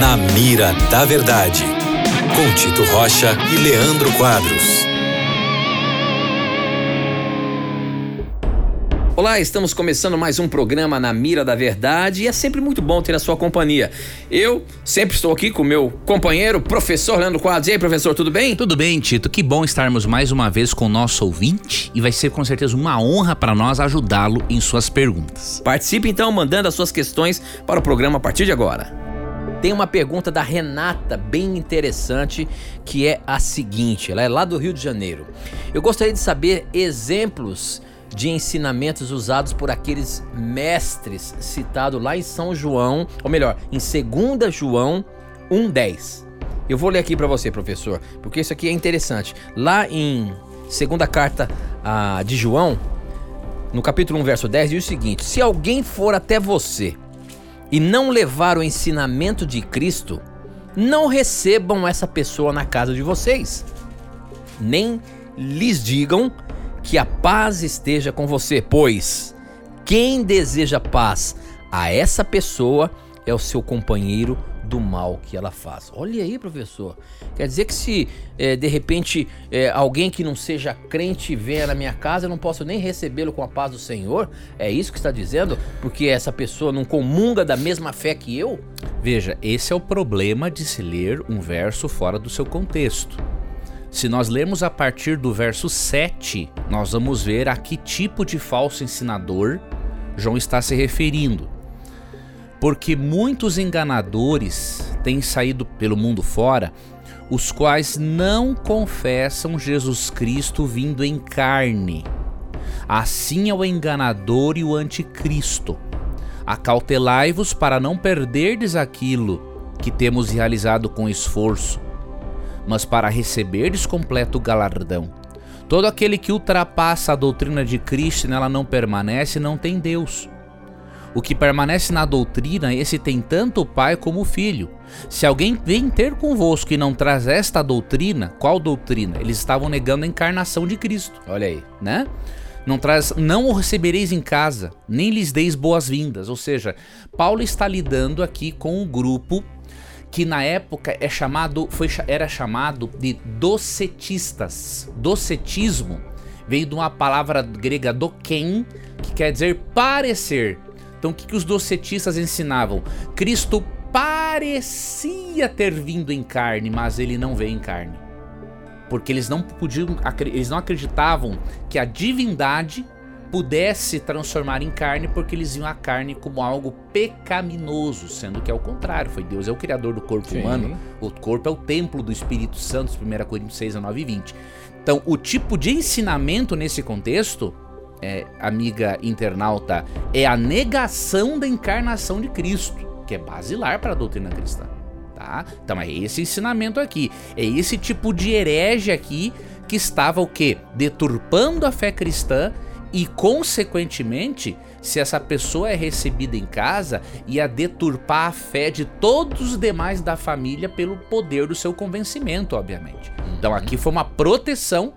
Na Mira da Verdade, com Tito Rocha e Leandro Quadros. Olá, estamos começando mais um programa na Mira da Verdade e é sempre muito bom ter a sua companhia. Eu sempre estou aqui com o meu companheiro, professor Leandro Quadros. E aí, professor, tudo bem? Tudo bem, Tito. Que bom estarmos mais uma vez com o nosso ouvinte e vai ser com certeza uma honra para nós ajudá-lo em suas perguntas. Participe então mandando as suas questões para o programa a partir de agora. Tem uma pergunta da Renata bem interessante que é a seguinte: ela é lá do Rio de Janeiro. Eu gostaria de saber exemplos de ensinamentos usados por aqueles mestres citados lá em São João, ou melhor, em 2 João 1:10. Eu vou ler aqui para você, professor, porque isso aqui é interessante. Lá em segunda carta ah, de João, no capítulo 1, verso 10, diz o seguinte: Se alguém for até você e não levar o ensinamento de Cristo, não recebam essa pessoa na casa de vocês, nem lhes digam que a paz esteja com você, pois quem deseja paz a essa pessoa é o seu companheiro do mal que ela faz. Olha aí, professor. Quer dizer que se é, de repente é, alguém que não seja crente venha na minha casa, eu não posso nem recebê-lo com a paz do Senhor? É isso que está dizendo? Porque essa pessoa não comunga da mesma fé que eu? Veja, esse é o problema de se ler um verso fora do seu contexto. Se nós lermos a partir do verso 7, nós vamos ver a que tipo de falso ensinador João está se referindo. Porque muitos enganadores têm saído pelo mundo fora, os quais não confessam Jesus Cristo vindo em carne. Assim é o enganador e o anticristo. Acautelai-vos para não perderdes aquilo que temos realizado com esforço mas para receberdes completo galardão. Todo aquele que ultrapassa a doutrina de Cristo e nela não permanece, não tem Deus. O que permanece na doutrina, esse tem tanto o Pai como o Filho. Se alguém vem ter convosco e não traz esta doutrina, qual doutrina? Eles estavam negando a encarnação de Cristo. Olha aí, né? Não traz, não o recebereis em casa, nem lhes deis boas-vindas. Ou seja, Paulo está lidando aqui com o grupo que na época é chamado, foi, era chamado de docetistas. Docetismo veio de uma palavra grega doken, que quer dizer parecer. Então o que, que os docetistas ensinavam? Cristo parecia ter vindo em carne, mas ele não veio em carne. Porque eles não podiam, eles não acreditavam que a divindade pudesse transformar em carne, porque eles viam a carne como algo pecaminoso, sendo que é o contrário, foi Deus é o criador do corpo Sim. humano, o corpo é o templo do Espírito Santo, 1 Coríntios 6, 9 e 20. Então, o tipo de ensinamento nesse contexto, é, amiga internauta, é a negação da encarnação de Cristo, que é basilar para a doutrina cristã. Tá? Então é esse ensinamento aqui, é esse tipo de herege aqui que estava o quê? Deturpando a fé cristã e, consequentemente, se essa pessoa é recebida em casa, ia deturpar a fé de todos os demais da família pelo poder do seu convencimento, obviamente. Então aqui foi uma proteção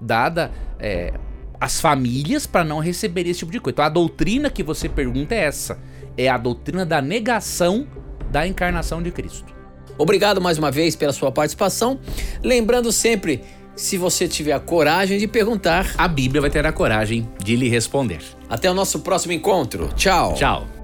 dada é, às famílias para não receber esse tipo de coisa. Então a doutrina que você pergunta é essa: é a doutrina da negação da encarnação de Cristo. Obrigado mais uma vez pela sua participação. Lembrando sempre se você tiver a coragem de perguntar. A Bíblia vai ter a coragem de lhe responder. Até o nosso próximo encontro. Tchau. Tchau.